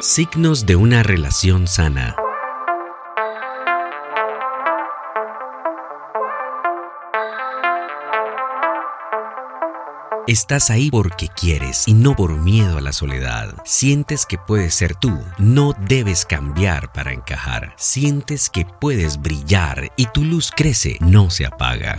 Signos de una relación sana. Estás ahí porque quieres y no por miedo a la soledad. Sientes que puedes ser tú, no debes cambiar para encajar. Sientes que puedes brillar y tu luz crece, no se apaga.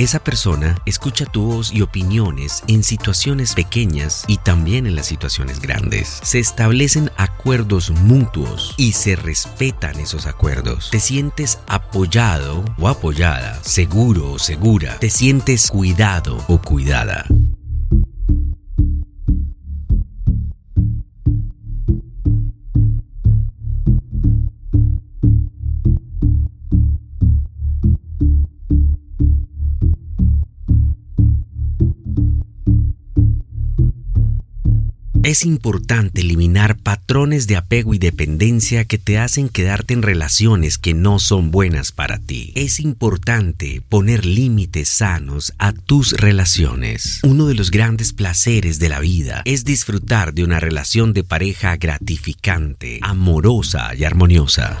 Esa persona escucha tu voz y opiniones en situaciones pequeñas y también en las situaciones grandes. Se establecen acuerdos mutuos y se respetan esos acuerdos. Te sientes apoyado o apoyada, seguro o segura. Te sientes cuidado o cuidada. Es importante eliminar patrones de apego y dependencia que te hacen quedarte en relaciones que no son buenas para ti. Es importante poner límites sanos a tus relaciones. Uno de los grandes placeres de la vida es disfrutar de una relación de pareja gratificante, amorosa y armoniosa.